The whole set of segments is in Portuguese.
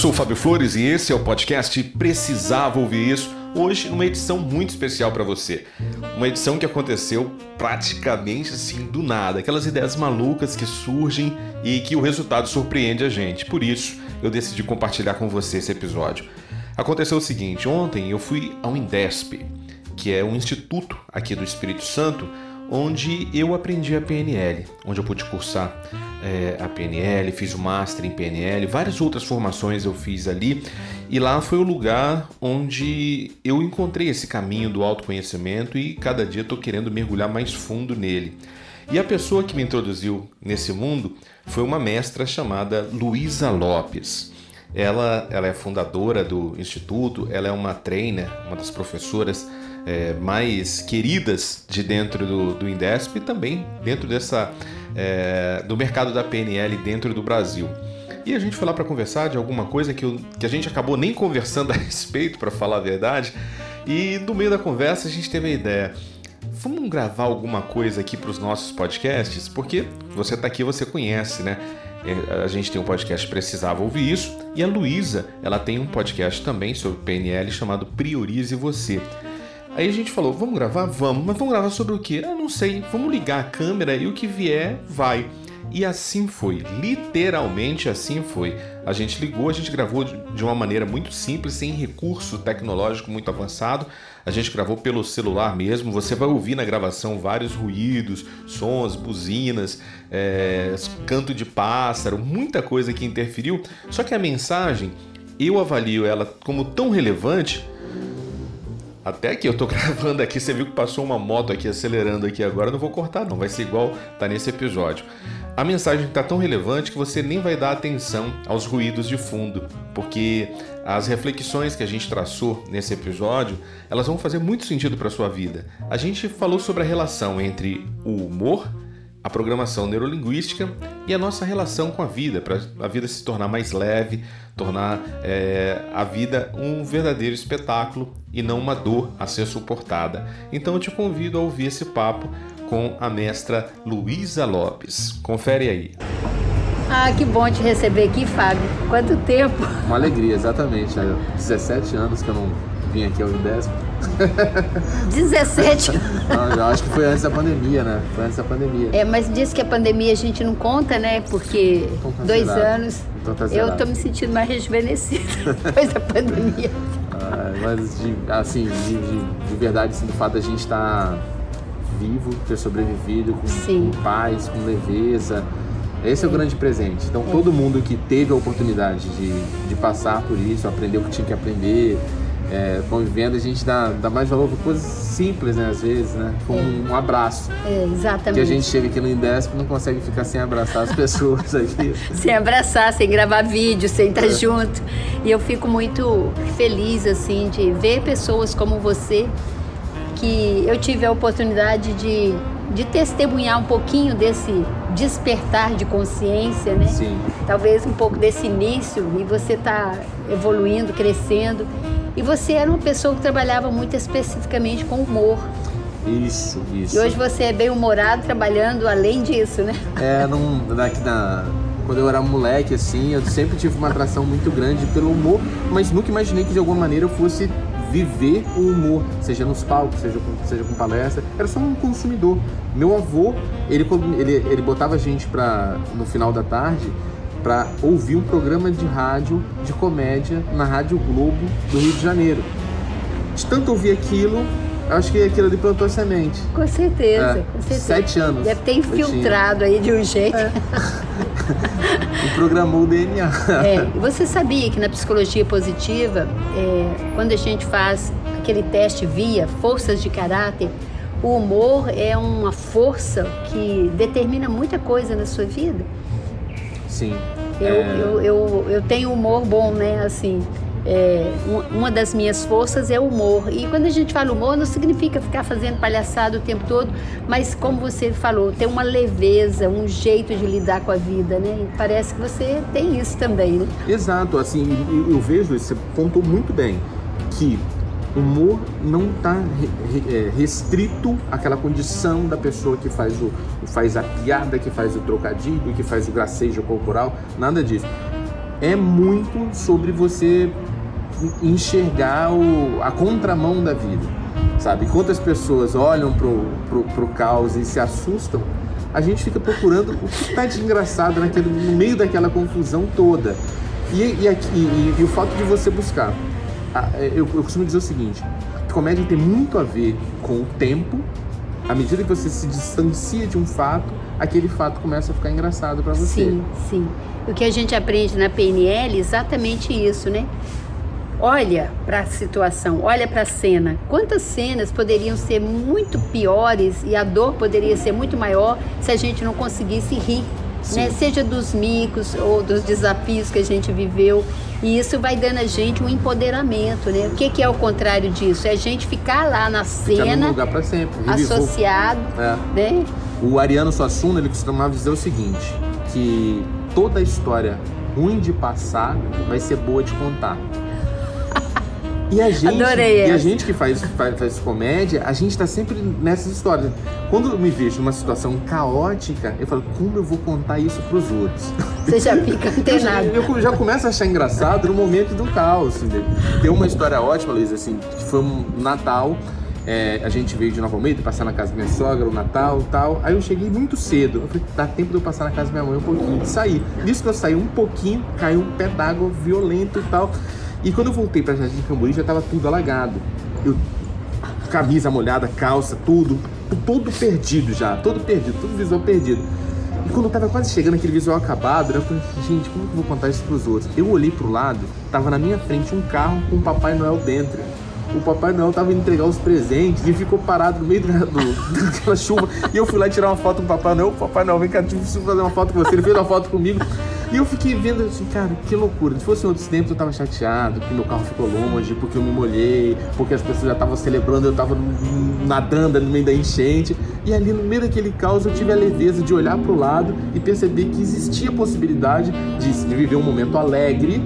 Sou o Fábio Flores e esse é o podcast Precisava Ouvir Isso. Hoje, numa edição muito especial para você. Uma edição que aconteceu praticamente assim do nada. Aquelas ideias malucas que surgem e que o resultado surpreende a gente. Por isso, eu decidi compartilhar com você esse episódio. Aconteceu o seguinte: ontem eu fui ao Indesp, que é um instituto aqui do Espírito Santo onde eu aprendi a PNL, onde eu pude cursar é, a PNL, fiz o Master em PNL, várias outras formações eu fiz ali, e lá foi o lugar onde eu encontrei esse caminho do autoconhecimento e cada dia estou querendo mergulhar mais fundo nele. E a pessoa que me introduziu nesse mundo foi uma mestra chamada Luísa Lopes. Ela, ela é fundadora do instituto, ela é uma trainer, uma das professoras é, mais queridas de dentro do, do Indesp e também dentro dessa é, do mercado da PNL dentro do Brasil. E a gente foi lá para conversar de alguma coisa que, eu, que a gente acabou nem conversando a respeito, para falar a verdade. E no meio da conversa a gente teve a ideia: vamos gravar alguma coisa aqui para os nossos podcasts? Porque você está aqui, você conhece, né? É, a gente tem um podcast Precisava Ouvir Isso. E a Luísa, ela tem um podcast também sobre PNL chamado Priorize Você. Aí a gente falou, vamos gravar? Vamos, mas vamos gravar sobre o quê? Eu não sei, vamos ligar a câmera e o que vier, vai. E assim foi, literalmente assim foi. A gente ligou, a gente gravou de uma maneira muito simples, sem recurso tecnológico muito avançado. A gente gravou pelo celular mesmo. Você vai ouvir na gravação vários ruídos, sons, buzinas, é, canto de pássaro, muita coisa que interferiu. Só que a mensagem, eu avalio ela como tão relevante até aqui, eu tô gravando aqui, você viu que passou uma moto aqui acelerando aqui agora, não vou cortar não, vai ser igual tá nesse episódio. A mensagem está tão relevante que você nem vai dar atenção aos ruídos de fundo, porque as reflexões que a gente traçou nesse episódio, elas vão fazer muito sentido para sua vida. A gente falou sobre a relação entre o humor a programação neurolinguística e a nossa relação com a vida, para a vida se tornar mais leve, tornar é, a vida um verdadeiro espetáculo e não uma dor a ser suportada. Então eu te convido a ouvir esse papo com a mestra Luísa Lopes. Confere aí. Ah, que bom te receber aqui, Fábio. Quanto tempo? Uma alegria, exatamente. Há 17 anos que eu não vim aqui ao Indesp. 17. Não, eu acho que foi antes da pandemia, né? Foi antes da pandemia. É, mas diz que a pandemia a gente não conta, né? Porque tá dois anos. Então tá eu tô me sentindo mais rejuvenescida depois da pandemia. Ah, mas, de, assim, de, de, de, verdade, assim, do fato da gente estar tá vivo, ter sobrevivido com, com paz, com leveza. Esse é o grande presente. Então, é. todo mundo que teve a oportunidade de, de passar por isso, aprender o que tinha que aprender, é, convivendo, a gente dá, dá mais valor para coisas simples, né? Às vezes, né? Com é. um abraço. É, exatamente. Que a gente chega aqui no Indesp e não consegue ficar sem abraçar as pessoas aqui. sem abraçar, sem gravar vídeo, sem estar é. junto. E eu fico muito feliz, assim, de ver pessoas como você, que eu tive a oportunidade de, de testemunhar um pouquinho desse despertar de consciência, né? Sim. Talvez um pouco desse início e você está evoluindo, crescendo. E você era uma pessoa que trabalhava muito especificamente com humor. Isso, isso. E hoje você é bem humorado trabalhando além disso, né? É, num, daqui na, quando eu era moleque, assim, eu sempre tive uma atração muito grande pelo humor, mas nunca imaginei que de alguma maneira eu fosse viver o humor, seja nos palcos, seja com, seja com palestra. Era só um consumidor. Meu avô, ele, ele, ele botava a gente pra, no final da tarde para ouvir um programa de rádio de comédia na Rádio Globo do Rio de Janeiro. De tanto ouvir aquilo, acho que aquilo ali plantou semente. Com certeza, é, com certeza. Sete anos. Deve ter infiltrado aí de um jeito. É. e programou o DNA. É, você sabia que na psicologia positiva, é, quando a gente faz aquele teste via forças de caráter, o humor é uma força que determina muita coisa na sua vida? Sim. Eu, é... eu, eu, eu tenho humor bom, né? Assim, é, uma das minhas forças é o humor. E quando a gente fala humor, não significa ficar fazendo palhaçada o tempo todo, mas como você falou, tem uma leveza, um jeito de lidar com a vida, né? E parece que você tem isso também, né? Exato, assim, eu vejo, você pontou muito bem, que humor não está é, restrito àquela condição da pessoa que faz, o, faz a piada, que faz o trocadilho, que faz o gracejo corporal, nada disso. É muito sobre você enxergar o, a contramão da vida, sabe? Enquanto as pessoas olham pro, pro, pro caos e se assustam, a gente fica procurando o que está de engraçado naquele, no meio daquela confusão toda. E, e, e, e o fato de você buscar. Eu, eu costumo dizer o seguinte: comédia tem muito a ver com o tempo. À medida que você se distancia de um fato, aquele fato começa a ficar engraçado para você. Sim, sim. O que a gente aprende na PNL é exatamente isso, né? olha para a situação, olha para a cena. Quantas cenas poderiam ser muito piores e a dor poderia ser muito maior se a gente não conseguisse rir, né? Seja dos micos ou dos desafios que a gente viveu. E isso vai dando a gente um empoderamento, né? O que, que é o contrário disso? É a gente ficar lá na cena, sempre, associado, é. né? O Ariano Suassuna ele costumava dizer o seguinte, que toda história ruim de passar vai ser boa de contar. E a gente, Adorei e a gente que faz, faz, faz, comédia, a gente tá sempre nessas histórias. Quando eu me vejo numa situação caótica, eu falo, como eu vou contar isso pros outros? Você já fica antenado. eu, eu, já começo a achar engraçado no momento do caos. Assim, tem uma história ótima, Luiz, assim, que foi um Natal. É, a gente veio de Nova Almeida, passar na casa da minha sogra, o Natal e tal. Aí eu cheguei muito cedo. Eu falei, dá tempo de eu passar na casa da minha mãe um pouquinho. E saí. Nisso que eu saí um pouquinho, caiu um pé d'água violento e tal. E quando eu voltei para Jardim Camburi já estava tudo alagado. Eu, camisa molhada, calça, tudo, todo perdido já, todo perdido, todo visual perdido. E quando eu tava quase chegando aquele visual acabado, eu falei, gente, como que eu vou contar isso pros outros? Eu olhei pro lado, tava na minha frente um carro com o Papai Noel dentro. O Papai Noel tava indo entregar os presentes e ficou parado no meio do, do, daquela chuva. E eu fui lá tirar uma foto com o Papai Noel. Papai Noel, vem cá, preciso fazer uma foto com você. Ele fez uma foto comigo. E eu fiquei vendo assim, cara, que loucura. Se fosse em outros tempos eu tava chateado, que meu carro ficou longe, porque eu me molhei, porque as pessoas já estavam celebrando, eu tava nadando no meio da enchente. E ali no meio daquele caos eu tive a leveza de olhar pro lado e perceber que existia a possibilidade de, de viver um momento alegre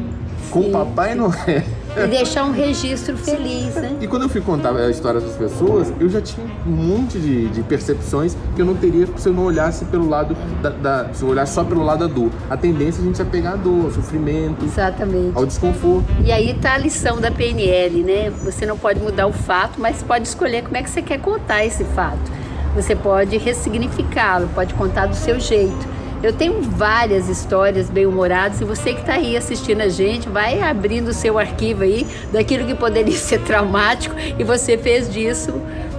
com o Papai Noel. E deixar um registro feliz, né? E quando eu fui contar a história das pessoas, eu já tinha um monte de, de percepções que eu não teria se eu não olhasse pelo lado da, da, Se eu olhar só pelo lado da dor. A tendência é a gente é pegar a dor, ao sofrimento, Exatamente. ao desconforto. E aí tá a lição da PNL, né? Você não pode mudar o fato, mas pode escolher como é que você quer contar esse fato. Você pode ressignificá-lo, pode contar do seu jeito. Eu tenho várias histórias bem-humoradas e você que está aí assistindo a gente, vai abrindo o seu arquivo aí daquilo que poderia ser traumático e você fez disso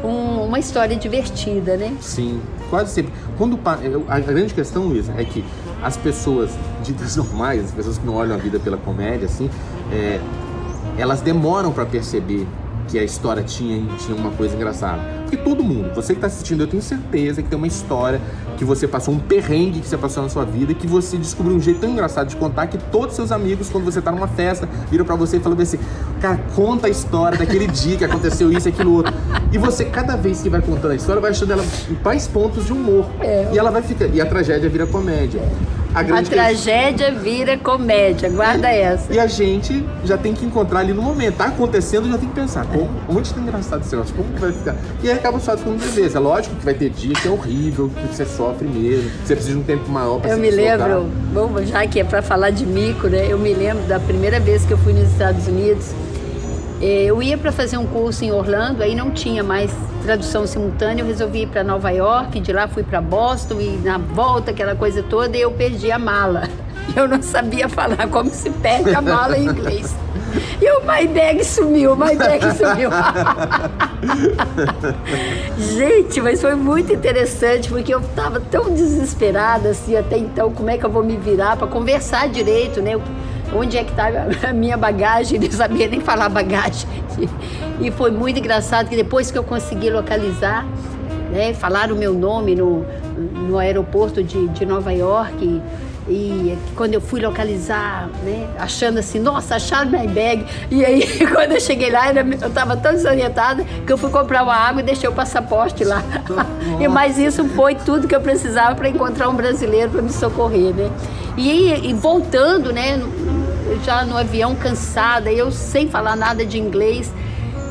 um, uma história divertida, né? Sim, quase sempre. Quando a grande questão, Luísa, é que as pessoas ditas normais, as pessoas que não olham a vida pela comédia, assim, é, elas demoram para perceber que a história tinha, tinha uma coisa engraçada. Porque todo mundo, você que está assistindo, eu tenho certeza que tem uma história que você passou, um perrengue que você passou na sua vida, que você descobriu um jeito tão engraçado de contar que todos seus amigos, quando você está numa festa, viram para você e falam assim: cara, conta a história daquele dia que aconteceu isso e aquilo outro. E você, cada vez que vai contando a história, vai achando ela em mais pontos de humor. É. E ela vai ficar. E a tragédia vira comédia. A, a tragédia vira comédia, guarda e, essa. E a gente já tem que encontrar ali no momento. Tá acontecendo, já tem que pensar, como, onde está engraçado esse negócio? Como que vai ficar? E aí acaba só ficando beleza. É lógico que vai ter dia que é horrível, que você sofre mesmo, que você precisa de um tempo maior para Eu se me lembro, bom, já que é para falar de mico, né? Eu me lembro da primeira vez que eu fui nos Estados Unidos. Eh, eu ia para fazer um curso em Orlando, aí não tinha mais tradução simultânea, eu resolvi ir para Nova York, de lá fui para Boston e na volta aquela coisa toda eu perdi a mala. Eu não sabia falar como se perde a mala em inglês. E o my bag sumiu, o my bag sumiu. Gente, mas foi muito interessante porque eu estava tão desesperada assim até então, como é que eu vou me virar para conversar direito, né? Onde é que está a minha bagagem, não sabia nem falar bagagem. E foi muito engraçado que depois que eu consegui localizar, né, falar o meu nome no, no aeroporto de, de Nova York, E quando eu fui localizar, né, achando assim, nossa, acharam minha bag. E aí, quando eu cheguei lá, eu estava tão desorientada que eu fui comprar uma água e deixei o passaporte lá. e Mas isso foi tudo que eu precisava para encontrar um brasileiro para me socorrer, né? E, e voltando, né, já no avião cansada, eu sem falar nada de inglês,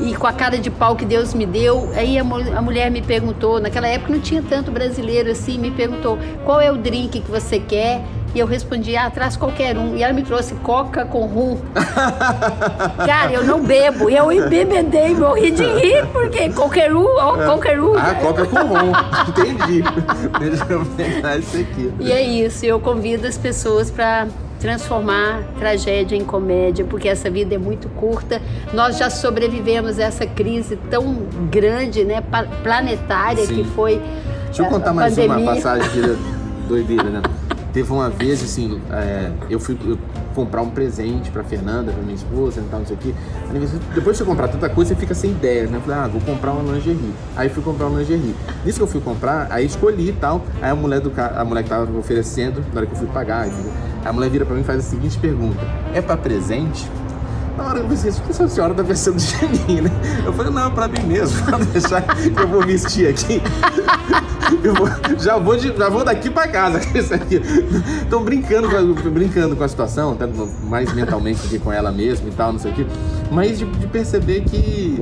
e com a cara de pau que Deus me deu. Aí a, a, mulher me perguntou, naquela época não tinha tanto brasileiro assim, me perguntou qual é o drink que você quer. E eu respondi, ah, traz qualquer um. E ela me trouxe coca com rum. Cara, eu não bebo. E eu embebedei, morri de rir, porque qualquer um, ó, é. qualquer um. Ah, coca com rum. Entendi. Deixa eu pegar isso aqui. E é isso, eu convido as pessoas para transformar tragédia em comédia, porque essa vida é muito curta. Nós já sobrevivemos a essa crise tão grande, né, planetária Sim. que foi. Deixa eu contar mais pandemia. uma passagem aqui doideira, né? Teve uma vez, assim, é, eu fui eu comprar um presente pra Fernanda, pra minha esposa tal, não sei o quê. Depois de você comprar tanta coisa, você fica sem ideias, né? Eu falei, ah, vou comprar uma lingerie. Aí fui comprar uma lingerie. Nisso que eu fui comprar, aí escolhi e tal. Aí a mulher, do, a mulher que tava oferecendo, na hora que eu fui pagar, a mulher vira pra mim e faz a seguinte pergunta: É pra presente? Na hora eu pensei, essa senhora tá pensando de mim, né? Eu falei, não, pra mim mesmo, pra deixar que eu vou vestir aqui. Eu vou, já, vou de, já vou daqui pra casa. Estão brincando, com, brincando com a situação, tanto mais mentalmente do que com ela mesma e tal, não sei o quê. Mas de, de perceber que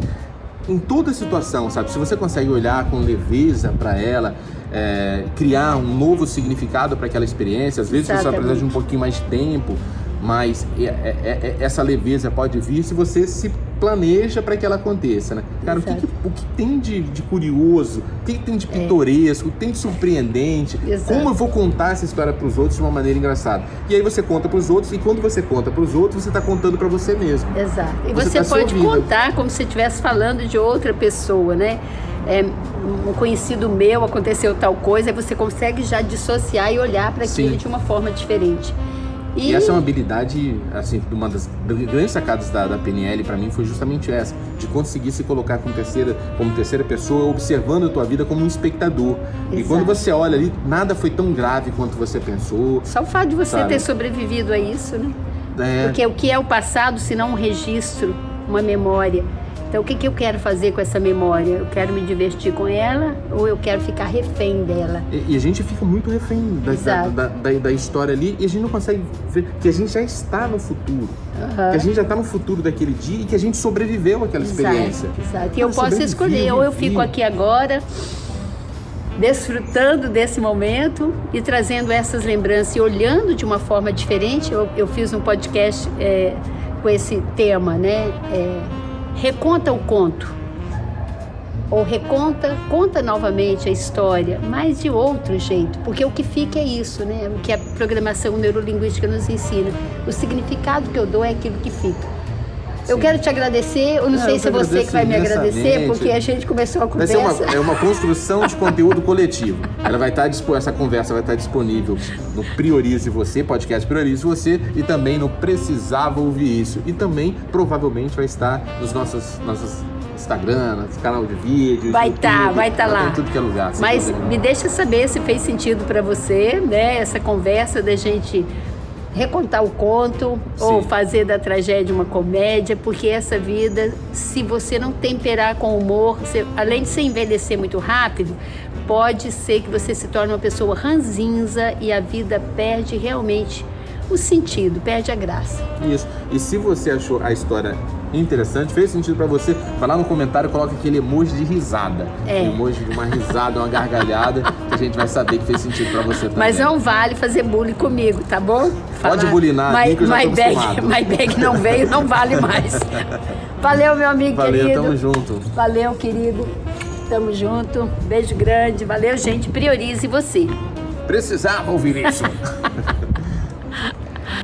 em toda situação, sabe? Se você consegue olhar com leveza para ela, é, criar um novo significado para aquela experiência, às vezes Exatamente. você vai precisar de um pouquinho mais de tempo, mas é, é, é, essa leveza pode vir se você se planeja para que ela aconteça, né? Cara, o que, que, o que tem de, de curioso, o que, tem de é. pitoresco, o que tem de surpreendente, Exato. como eu vou contar essa história para os outros de uma maneira engraçada. E aí você conta para os outros e quando você conta para os outros, você está contando para você mesmo. Exato. E você, você tá pode contar como se estivesse falando de outra pessoa, né? É, um conhecido meu aconteceu tal coisa, aí você consegue já dissociar e olhar para aquilo de uma forma diferente. E... e, essa é uma habilidade, assim, uma das grandes sacadas da, da PNL para mim foi justamente essa, de conseguir se colocar como terceira, como terceira pessoa, observando a tua vida como um espectador. Exato. E quando você olha ali, nada foi tão grave quanto você pensou. Só o fato de você sabe? ter sobrevivido a isso, né? É... Porque o que é o passado, se não um registro, uma memória? Então, o que, que eu quero fazer com essa memória? Eu quero me divertir com ela ou eu quero ficar refém dela? E, e a gente fica muito refém da, da, da, da, história ali e a gente não consegue ver que a gente já está no futuro. Uhum. Que a gente já está no futuro daquele dia e que a gente sobreviveu àquela exato, experiência. Exato. E eu, eu posso escolher, ou eu fico aqui agora desfrutando desse momento e trazendo essas lembranças e olhando de uma forma diferente. Eu, eu fiz um podcast é, com esse tema, né? É, reconta o conto. Ou reconta, conta novamente a história, mas de outro jeito, porque o que fica é isso, né? O que a programação neurolinguística nos ensina. O significado que eu dou é aquilo que fica. Eu quero te agradecer, eu não, não sei eu se é você que vai me agradecer, porque a gente começou a conversa. Vai ser uma, é uma construção de conteúdo coletivo. Ela vai estar essa conversa vai estar disponível no Priorize Você, podcast Priorize Você, e também no Precisava Ouvir Isso. E também, provavelmente, vai estar nos nossos, nossos Instagram, nosso canal de vídeo. Vai estar, tá, vai estar tá lá. tudo que é lugar. Mas me deixa saber se fez sentido para você, né? Essa conversa da gente recontar o conto Sim. ou fazer da tragédia uma comédia, porque essa vida, se você não temperar com humor, você, além de se envelhecer muito rápido, pode ser que você se torne uma pessoa ranzinza e a vida perde realmente o sentido, perde a graça. Isso. E se você achou a história interessante, fez sentido para você, vai lá no comentário e coloca aquele emoji de risada. É. Um emoji de uma risada, uma gargalhada, que a gente vai saber que fez sentido para você também. Mas não vale fazer bullying comigo, tá bom? Falar, Pode bulinar my, que eu já my bag, my bag não veio, não vale mais. Valeu, meu amigo Valeu, querido. Valeu, tamo junto. Valeu, querido. Tamo junto. Beijo grande. Valeu, gente. Priorize você. Precisava ouvir isso.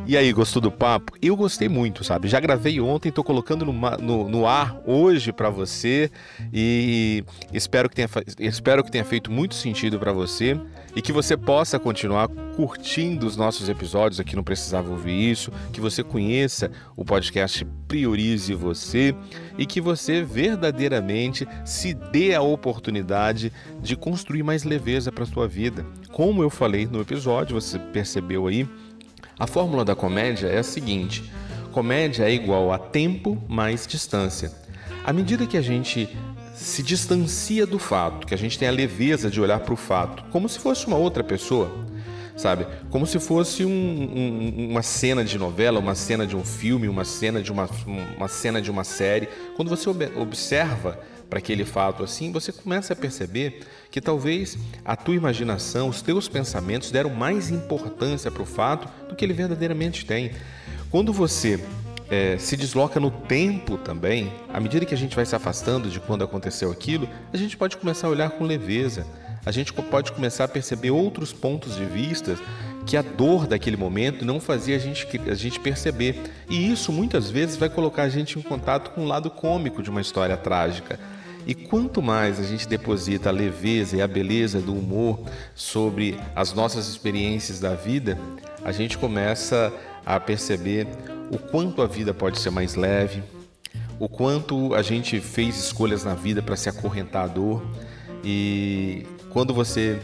E aí, gostou do papo? Eu gostei muito, sabe? Já gravei ontem, tô colocando no, no, no ar hoje para você e espero que, tenha, espero que tenha feito muito sentido para você. e que você possa continuar curtindo os nossos episódios aqui no Precisava Ouvir Isso, que você conheça o podcast Priorize Você e que você verdadeiramente se dê a oportunidade de construir mais leveza para sua vida. Como eu falei no episódio, você percebeu aí, a fórmula da comédia é a seguinte: comédia é igual a tempo mais distância. À medida que a gente se distancia do fato, que a gente tem a leveza de olhar para o fato, como se fosse uma outra pessoa, sabe? Como se fosse um, um, uma cena de novela, uma cena de um filme, uma cena de uma, uma cena de uma série. Quando você observa para aquele fato assim, você começa a perceber que talvez a tua imaginação, os teus pensamentos deram mais importância para o fato do que ele verdadeiramente tem. Quando você é, se desloca no tempo também, à medida que a gente vai se afastando de quando aconteceu aquilo, a gente pode começar a olhar com leveza. A gente pode começar a perceber outros pontos de vista que a dor daquele momento não fazia a gente, a gente perceber. E isso muitas vezes vai colocar a gente em contato com o lado cômico de uma história trágica. E quanto mais a gente deposita a leveza e a beleza do humor sobre as nossas experiências da vida, a gente começa a perceber o quanto a vida pode ser mais leve, o quanto a gente fez escolhas na vida para se acorrentar à dor. E quando você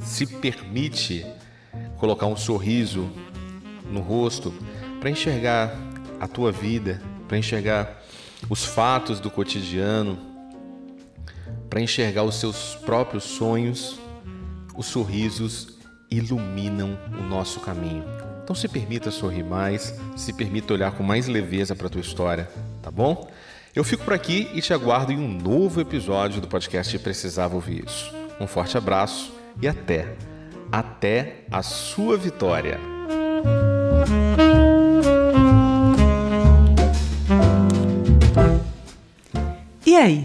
se permite colocar um sorriso no rosto para enxergar a tua vida, para enxergar os fatos do cotidiano, para enxergar os seus próprios sonhos, os sorrisos iluminam o nosso caminho. Então se permita sorrir mais, se permita olhar com mais leveza para a tua história, tá bom? Eu fico por aqui e te aguardo em um novo episódio do podcast Precisava Ouvir Isso. Um forte abraço e até, até a sua vitória. E aí,